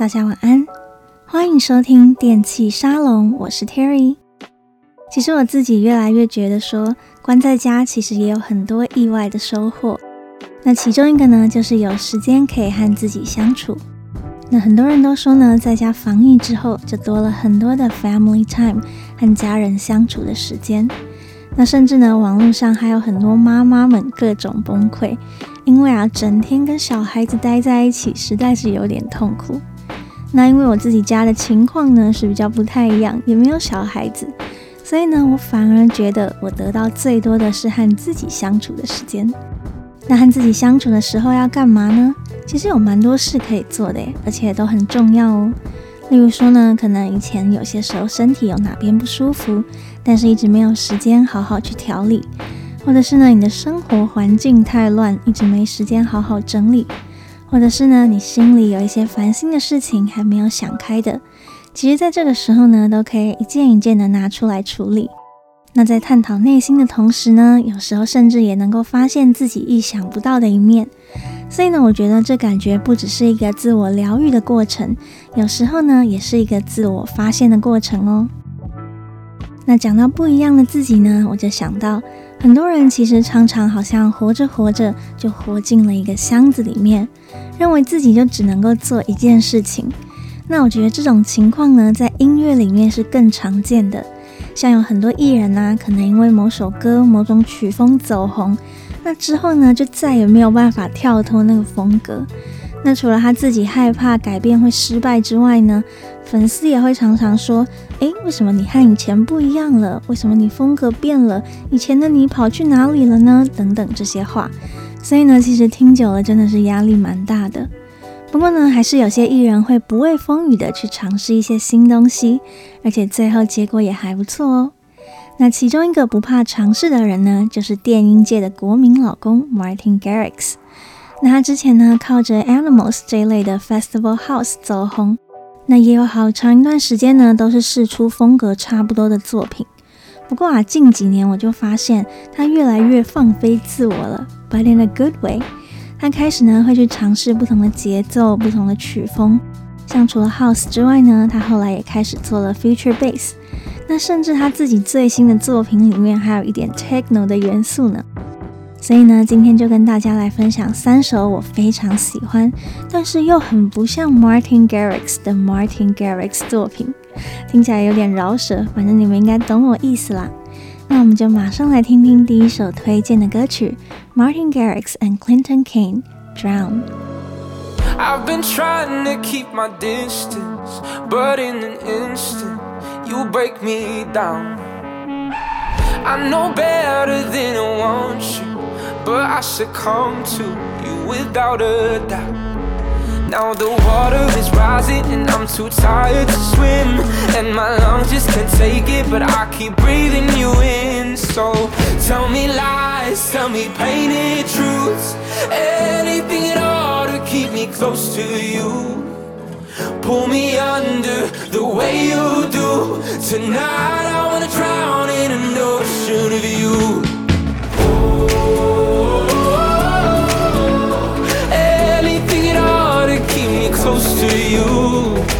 大家晚安，欢迎收听电器沙龙，我是 Terry。其实我自己越来越觉得说，关在家其实也有很多意外的收获。那其中一个呢，就是有时间可以和自己相处。那很多人都说呢，在家防疫之后，就多了很多的 family time 和家人相处的时间。那甚至呢，网络上还有很多妈妈们各种崩溃，因为啊，整天跟小孩子待在一起，实在是有点痛苦。那因为我自己家的情况呢是比较不太一样，也没有小孩子，所以呢，我反而觉得我得到最多的是和自己相处的时间。那和自己相处的时候要干嘛呢？其实有蛮多事可以做的，而且都很重要哦。例如说呢，可能以前有些时候身体有哪边不舒服，但是一直没有时间好好去调理，或者是呢，你的生活环境太乱，一直没时间好好整理。或者是呢，你心里有一些烦心的事情还没有想开的，其实在这个时候呢，都可以一件一件的拿出来处理。那在探讨内心的同时呢，有时候甚至也能够发现自己意想不到的一面。所以呢，我觉得这感觉不只是一个自我疗愈的过程，有时候呢，也是一个自我发现的过程哦。那讲到不一样的自己呢，我就想到很多人其实常常好像活着活着就活进了一个箱子里面，认为自己就只能够做一件事情。那我觉得这种情况呢，在音乐里面是更常见的。像有很多艺人啊，可能因为某首歌、某种曲风走红，那之后呢，就再也没有办法跳脱那个风格。那除了他自己害怕改变会失败之外呢，粉丝也会常常说：“诶，为什么你和以前不一样了？为什么你风格变了？以前的你跑去哪里了呢？”等等这些话。所以呢，其实听久了真的是压力蛮大的。不过呢，还是有些艺人会不畏风雨的去尝试一些新东西，而且最后结果也还不错哦。那其中一个不怕尝试的人呢，就是电音界的国民老公 Martin Garrix。那他之前呢，靠着 Animals 这一类的 Festival House 走红，那也有好长一段时间呢，都是试出风格差不多的作品。不过啊，近几年我就发现他越来越放飞自我了，But in a good way。他开始呢，会去尝试不同的节奏、不同的曲风，像除了 House 之外呢，他后来也开始做了 Future Bass。那甚至他自己最新的作品里面还有一点 Techno 的元素呢。所以呢，今天就跟大家来分享三首我非常喜欢，但是又很不像 Martin Garrix 的 Martin Garrix 作品，听起来有点饶舌，反正你们应该懂我意思啦。那我们就马上来听听第一首推荐的歌曲，Martin Garrix and Clinton Kane Drown。I've been trying to keep my distance, but in an instant you break me down. I know better than I want you. But I succumb to you without a doubt. Now the water is rising and I'm too tired to swim. And my lungs just can't take it, but I keep breathing you in. So tell me lies, tell me painted truths. Anything at all to keep me close to you. Pull me under the way you do. Tonight I wanna drown in an ocean of you. Close to you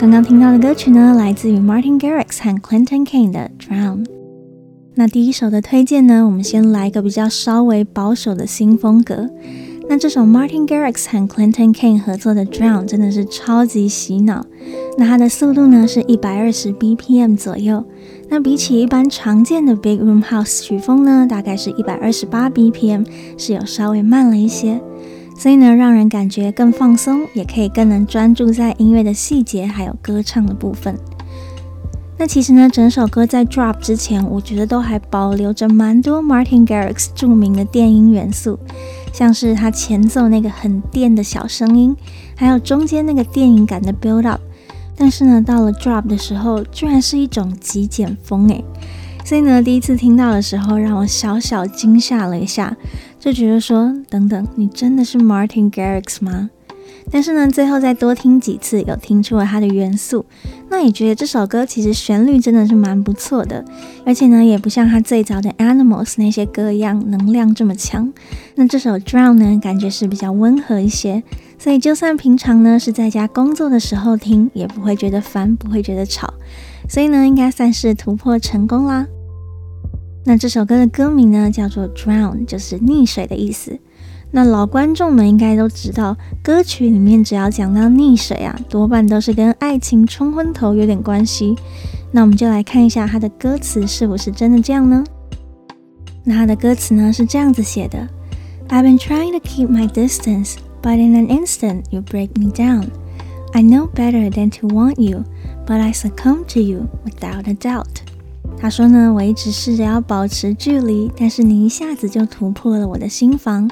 刚刚听到的歌曲呢，来自于 Martin Garrix 和 Clinton Kane 的《Drown》。那第一首的推荐呢，我们先来一个比较稍微保守的新风格。那这首 Martin Garrix 和 Clinton Kane 合作的《Drown》真的是超级洗脑。那它的速度呢是一百二十 BPM 左右。那比起一般常见的 Big Room House 曲风呢，大概是一百二十八 BPM，是有稍微慢了一些。所以呢，让人感觉更放松，也可以更能专注在音乐的细节，还有歌唱的部分。那其实呢，整首歌在 drop 之前，我觉得都还保留着蛮多 Martin Garrix 著名的电音元素，像是他前奏那个很电的小声音，还有中间那个电影感的 build up。但是呢，到了 drop 的时候，居然是一种极简风诶。所以呢，第一次听到的时候，让我小小惊吓了一下，就觉得说，等等，你真的是 Martin Garrix 吗？但是呢，最后再多听几次，有听出了它的元素，那也觉得这首歌其实旋律真的是蛮不错的，而且呢，也不像他最早的 Animals 那些歌一样能量这么强。那这首 Drown 呢，感觉是比较温和一些，所以就算平常呢是在家工作的时候听，也不会觉得烦，不会觉得吵，所以呢，应该算是突破成功啦。那这首歌的歌名呢，叫做 Drown，就是溺水的意思。那老观众们应该都知道，歌曲里面只要讲到溺水啊，多半都是跟爱情冲昏头有点关系。那我们就来看一下它的歌词是不是真的这样呢？那它的歌词呢是这样子写的：I've been trying to keep my distance, but in an instant you break me down. I know better than to want you, but I succumb to you without a doubt. 他说呢，我一直试着要保持距离，但是你一下子就突破了我的心房。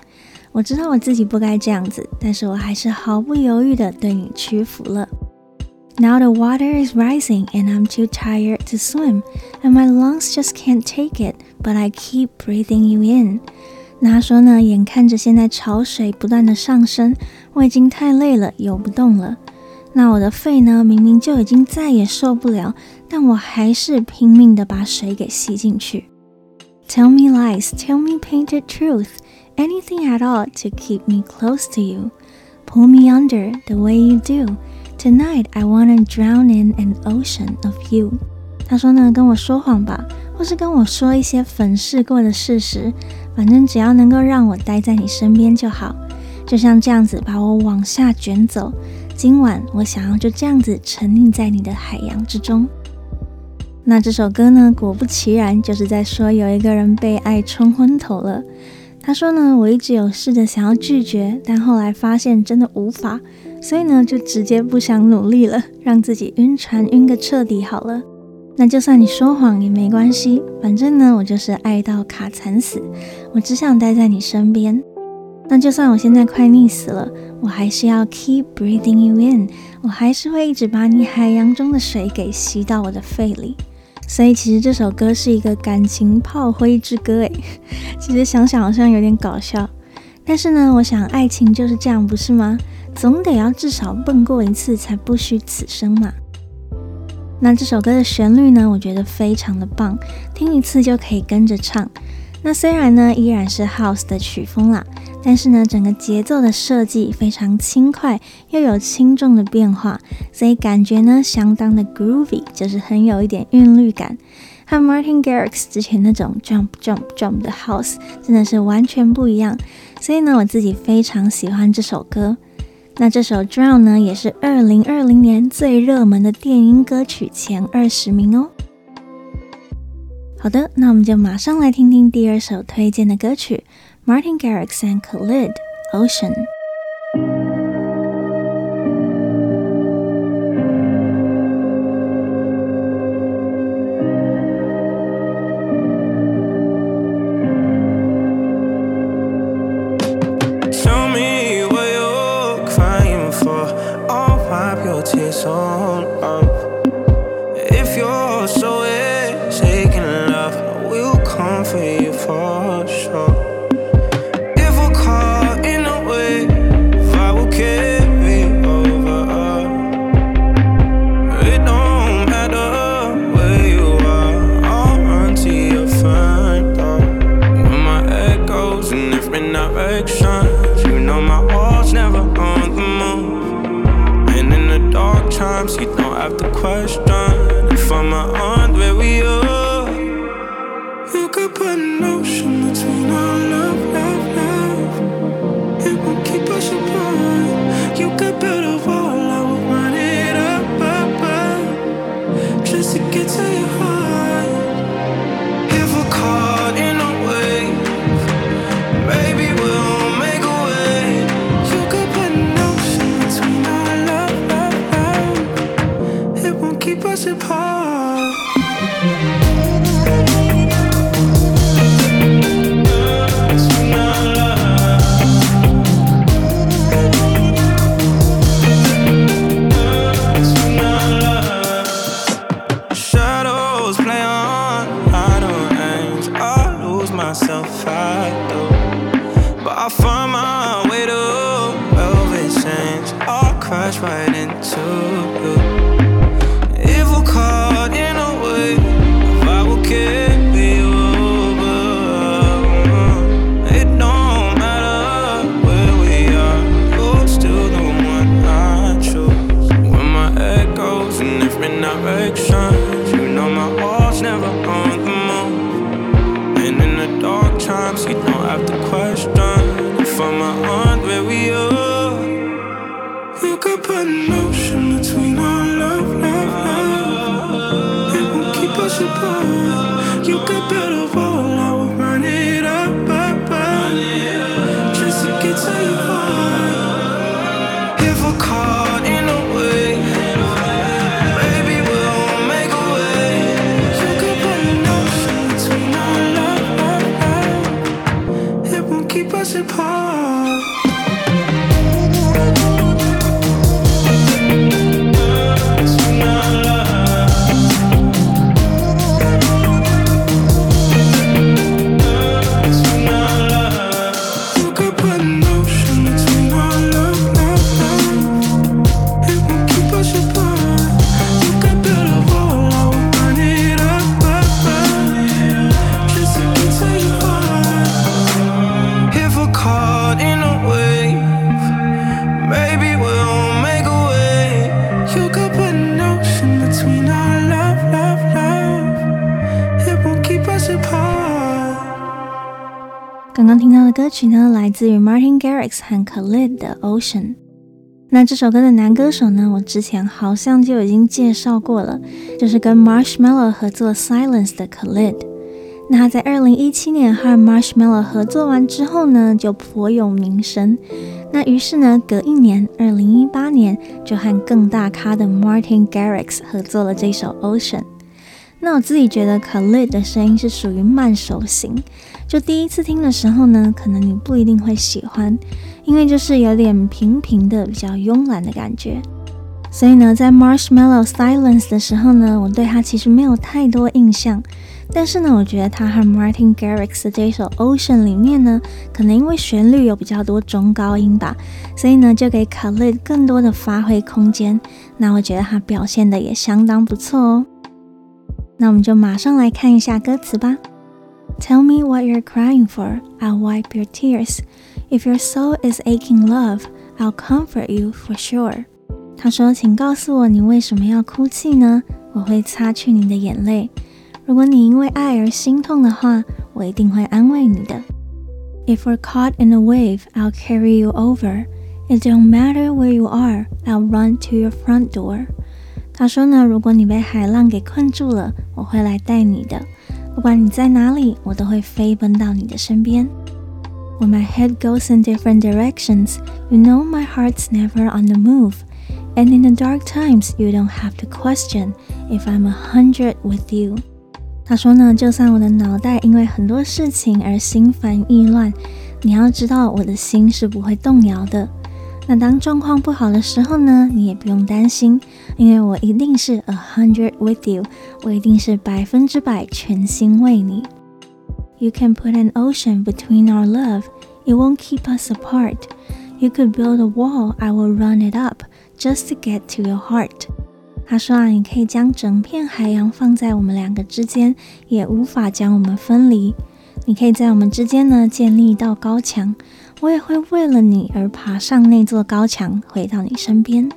我知道我自己不该这样子，但是我还是毫不犹豫地对你屈服了。Now the water is rising and I'm too tired to swim, and my lungs just can't take it, but I keep breathing you in。那他说呢，眼看着现在潮水不断的上升，我已经太累了，游不动了。那我的肺呢，明明就已经再也受不了。但我还是拼命的把水给吸进去。Tell me lies, tell me painted truth, anything at all to keep me close to you. Pull me under the way you do. Tonight I wanna drown in an ocean of you. 他说呢，跟我说谎吧，或是跟我说一些粉饰过的事实，反正只要能够让我待在你身边就好。就像这样子把我往下卷走。今晚我想要就这样子沉溺在你的海洋之中。那这首歌呢，果不其然，就是在说有一个人被爱冲昏头了。他说呢，我一直有试着想要拒绝，但后来发现真的无法，所以呢，就直接不想努力了，让自己晕船晕个彻底好了。那就算你说谎也没关系，反正呢，我就是爱到卡惨死，我只想待在你身边。那就算我现在快溺死了，我还是要 keep breathing you in，我还是会一直把你海洋中的水给吸到我的肺里。所以其实这首歌是一个感情炮灰之歌，诶，其实想想好像有点搞笑，但是呢，我想爱情就是这样，不是吗？总得要至少蹦过一次，才不虚此生嘛。那这首歌的旋律呢，我觉得非常的棒，听一次就可以跟着唱。那虽然呢，依然是 House 的曲风啦。但是呢，整个节奏的设计非常轻快，又有轻重的变化，所以感觉呢相当的 groovy，就是很有一点韵律感，和 Martin Garrix 之前那种 jump jump jump 的 house 真的是完全不一样。所以呢，我自己非常喜欢这首歌。那这首 Drown 呢，也是二零二零年最热门的电音歌曲前二十名哦。好的，那我们就马上来听听第二首推荐的歌曲。Martin Garrix and Khalid, Ocean. Between our love, love, love. It won't keep us apart. You could build 歌曲呢，来自于 Martin Garrix 和 Khalid 的 Ocean。那这首歌的男歌手呢，我之前好像就已经介绍过了，就是跟 Marshmello 合作 Silence 的 Khalid。那他在二零一七年和 Marshmello 合作完之后呢，就颇有名声。那于是呢，隔一年，二零一八年就和更大咖的 Martin Garrix 合作了这首 Ocean。那我自己觉得 Khalid 的声音是属于慢熟型，就第一次听的时候呢，可能你不一定会喜欢，因为就是有点平平的、比较慵懒的感觉。所以呢，在 Marshmallow Silence 的时候呢，我对他其实没有太多印象。但是呢，我觉得他和 Martin Garrix 的这一首 Ocean 里面呢，可能因为旋律有比较多中高音吧，所以呢，就给 Khalid 更多的发挥空间。那我觉得他表现的也相当不错哦。那我们就马上来看一下歌词吧。Tell me what you're crying for, I'll wipe your tears. If your soul is aching love, I'll comfort you for sure. 他说：“请告诉我你为什么要哭泣呢？我会擦去你的眼泪。如果你因为爱而心痛的话，我一定会安慰你的。If we're caught in a wave, I'll carry you over. It don't matter where you are, I'll run to your front door.” 他说呢，如果你被海浪给困住了，我会来带你的。 不管你在哪里，我都会飞奔到你的身边。When my head goes in different directions, you know my heart's never on the move. And in the dark times, you don't have to question if I'm a hundred with you. 他说呢，就算我的脑袋因为很多事情而心烦意乱，你要知道我的心是不会动摇的。那当状况不好的时候呢，你也不用担心，因为我一定是 a hundred with you，我一定是百分之百全心为你。You can put an ocean between our love, it won't keep us apart. You could build a wall, I will run it up just to get to your heart. 他说啊，你可以将整片海洋放在我们两个之间，也无法将我们分离。你可以在我们之间呢建立一道高墙，我也会为了你而爬上那座高墙，回到你身边。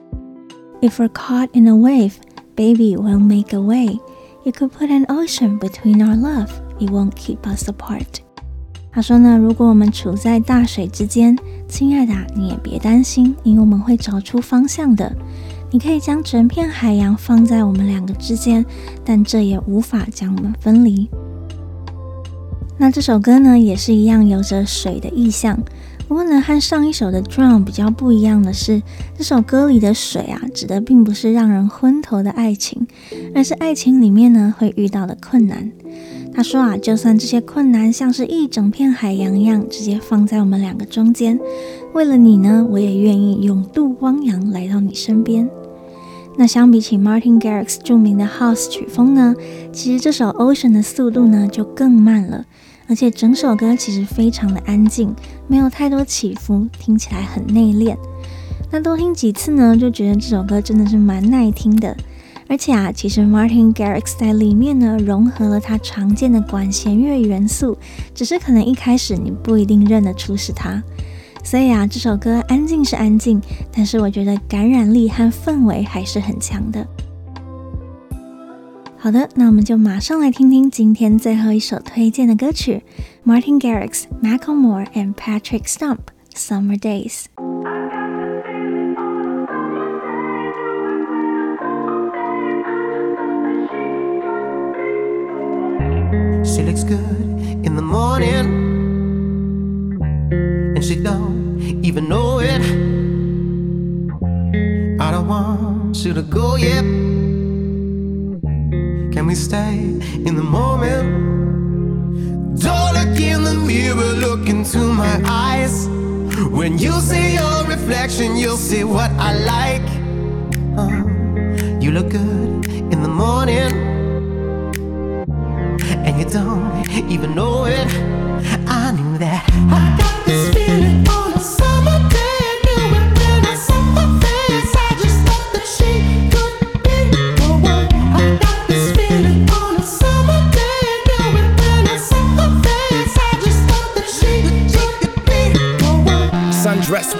If we're caught in a wave, baby, we'll make a way. You could put an ocean between our love, it won't keep us apart. 他说呢，如果我们处在大水之间，亲爱的，你也别担心，因为我们会找出方向的。你可以将整片海洋放在我们两个之间，但这也无法将我们分离。那这首歌呢，也是一样有着水的意象。不过呢，和上一首的《Drown》比较不一样的是，这首歌里的水啊，指的并不是让人昏头的爱情，而是爱情里面呢会遇到的困难。他说啊，就算这些困难像是一整片海洋一样，直接放在我们两个中间，为了你呢，我也愿意勇渡汪洋来到你身边。那相比起 Martin Garrix 著名的 House 曲风呢，其实这首 Ocean 的速度呢就更慢了，而且整首歌其实非常的安静，没有太多起伏，听起来很内敛。那多听几次呢，就觉得这首歌真的是蛮耐听的。而且啊，其实 Martin Garrix 在里面呢融合了他常见的管弦乐元素，只是可能一开始你不一定认得出是他。所以啊，这首歌安静是安静，但是我觉得感染力和氛围还是很强的。好的，那我们就马上来听听今天最后一首推荐的歌曲：Martin Garrix、Macklemore and Patrick Stump，《Summer Days》。She looks good in the morning. And she don't even know it. I don't want you to go yet. Stay in the moment? Don't look in the mirror, look into my eyes. When you see your reflection, you'll see what I like. Uh, you look good in the morning, and you don't even know it.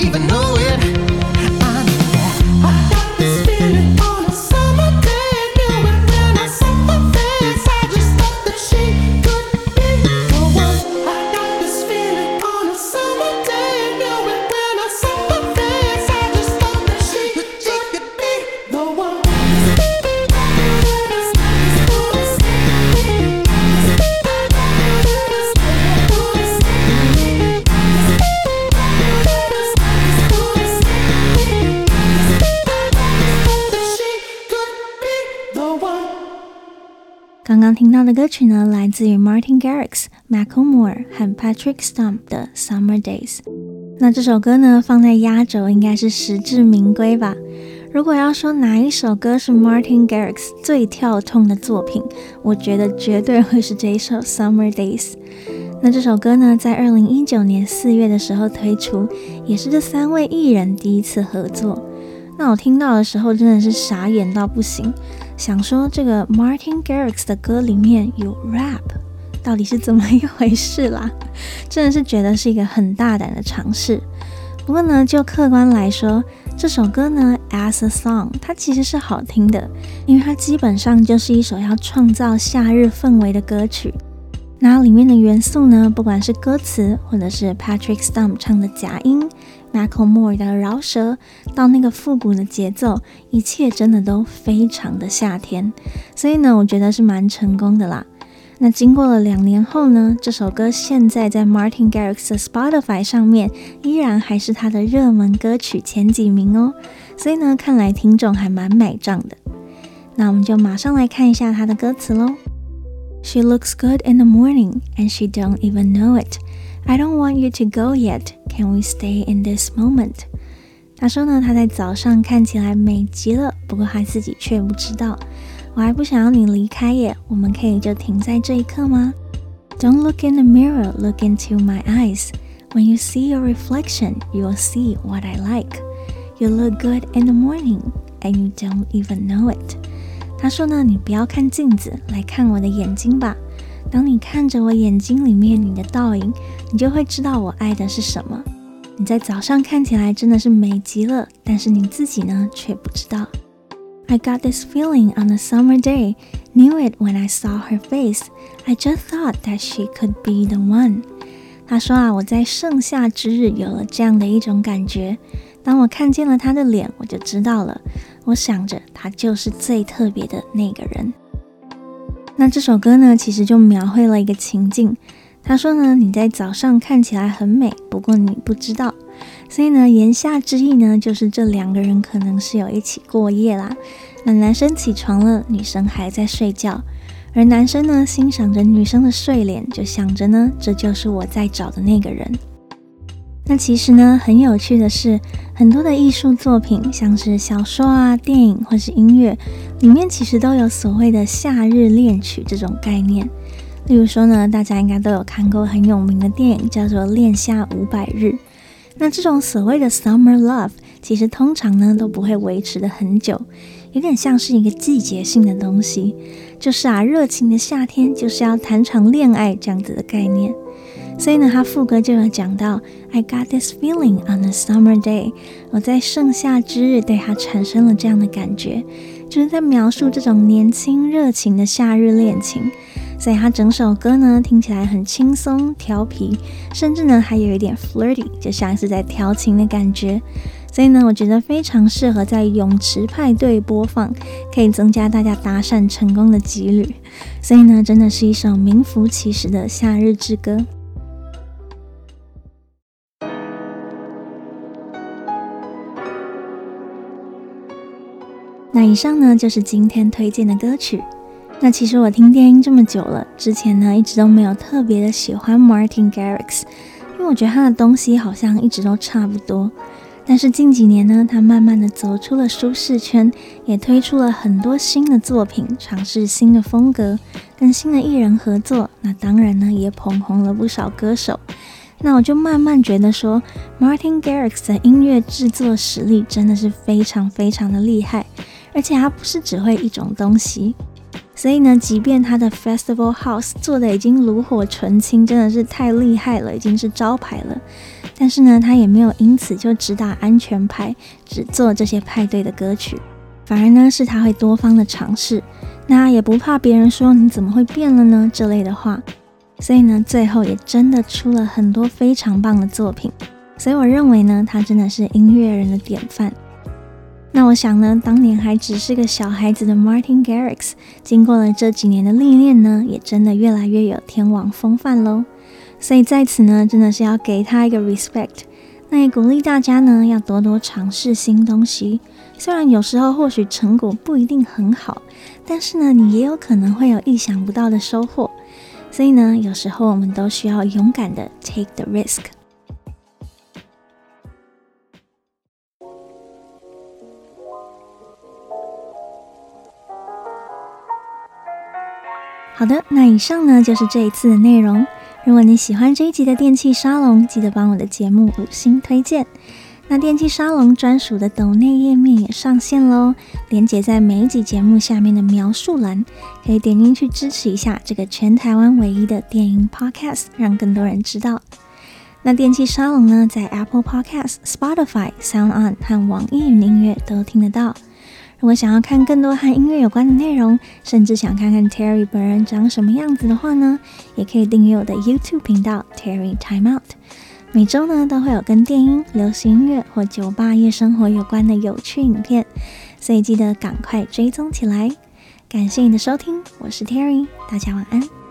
even know it. 刚听到的歌曲呢，来自于 Martin Garrix、Macklemore 和 Patrick Stump 的《Summer Days》。那这首歌呢，放在压轴应该是实至名归吧。如果要说哪一首歌是 Martin Garrix 最跳痛的作品，我觉得绝对会是这一首《Summer Days》。那这首歌呢，在二零一九年四月的时候推出，也是这三位艺人第一次合作。那我听到的时候真的是傻眼到不行，想说这个 Martin Garrix 的歌里面有 rap，到底是怎么一回事啦？真的是觉得是一个很大胆的尝试。不过呢，就客观来说，这首歌呢，as a song，它其实是好听的，因为它基本上就是一首要创造夏日氛围的歌曲。那里面的元素呢，不管是歌词，或者是 Patrick Stump 唱的假音，Macklemore 的饶舌，到那个复古的节奏，一切真的都非常的夏天。所以呢，我觉得是蛮成功的啦。那经过了两年后呢，这首歌现在在 Martin Garrix 的 Spotify 上面，依然还是他的热门歌曲前几名哦。所以呢，看来听众还蛮买账的。那我们就马上来看一下他的歌词喽。She looks good in the morning, and she don't even know it. I don't want you to go yet. Can we stay in this moment? 他说呢，他在早上看起来美极了，不过他自己却不知道。我还不想要你离开耶，我们可以就停在这一刻吗？Don't look in the mirror, look into my eyes. When you see your reflection, you will see what I like. You look good in the morning, and you don't even know it. 他说呢，你不要看镜子，来看我的眼睛吧。 当你看着我眼睛里面你的倒影，你就会知道我爱的是什么。你在早上看起来真的是美极了，但是你自己呢，却不知道。I got this feeling on a summer day, knew it when I saw her face. I just thought that she could be the one. 他说啊，我在盛夏之日有了这样的一种感觉。当我看见了她的脸，我就知道了。我想着，她就是最特别的那个人。那这首歌呢，其实就描绘了一个情境。他说呢，你在早上看起来很美，不过你不知道。所以呢，言下之意呢，就是这两个人可能是有一起过夜啦。那男生起床了，女生还在睡觉，而男生呢，欣赏着女生的睡脸，就想着呢，这就是我在找的那个人。那其实呢，很有趣的是，很多的艺术作品，像是小说啊、电影或是音乐，里面其实都有所谓的夏日恋曲这种概念。例如说呢，大家应该都有看过很有名的电影，叫做《恋夏五百日》。那这种所谓的 summer love，其实通常呢都不会维持得很久，有点像是一个季节性的东西，就是啊，热情的夏天就是要谈场恋爱这样子的概念。所以呢，他副歌就有讲到，I got this feeling on a summer day，我在盛夏之日对他产生了这样的感觉，就是在描述这种年轻热情的夏日恋情。所以他整首歌呢听起来很轻松调皮，甚至呢还有一点 flirty，就像是在调情的感觉。所以呢，我觉得非常适合在泳池派对播放，可以增加大家搭讪成功的几率。所以呢，真的是一首名副其实的夏日之歌。那以上呢，就是今天推荐的歌曲。那其实我听电音这么久了，之前呢一直都没有特别的喜欢 Martin Garrix，因为我觉得他的东西好像一直都差不多。但是近几年呢，他慢慢的走出了舒适圈，也推出了很多新的作品，尝试新的风格，跟新的艺人合作。那当然呢，也捧红了不少歌手。那我就慢慢觉得说，Martin Garrix 的音乐制作实力真的是非常非常的厉害。而且他不是只会一种东西，所以呢，即便他的 Festival House 做的已经炉火纯青，真的是太厉害了，已经是招牌了。但是呢，他也没有因此就只打安全牌，只做这些派对的歌曲，反而呢是他会多方的尝试，那也不怕别人说你怎么会变了呢这类的话。所以呢，最后也真的出了很多非常棒的作品。所以我认为呢，他真的是音乐人的典范。那我想呢，当年还只是个小孩子的 Martin Garrix，经过了这几年的历练呢，也真的越来越有天王风范喽。所以在此呢，真的是要给他一个 respect。那也鼓励大家呢，要多多尝试新东西。虽然有时候或许成果不一定很好，但是呢，你也有可能会有意想不到的收获。所以呢，有时候我们都需要勇敢的 take the risk。好的，那以上呢就是这一次的内容。如果你喜欢这一集的电器沙龙，记得帮我的节目五星推荐。那电器沙龙专属的抖内页面也上线喽，连接在每一集节目下面的描述栏，可以点进去支持一下这个全台湾唯一的电音 Podcast，让更多人知道。那电器沙龙呢，在 Apple Podcast、Spotify、Sound On 和网易云音乐都听得到。如果想要看更多和音乐有关的内容，甚至想看看 Terry 本人长什么样子的话呢，也可以订阅我的 YouTube 频道 Terry Time Out。每周呢都会有跟电音、流行音乐或酒吧夜生活有关的有趣影片，所以记得赶快追踪起来。感谢你的收听，我是 Terry，大家晚安。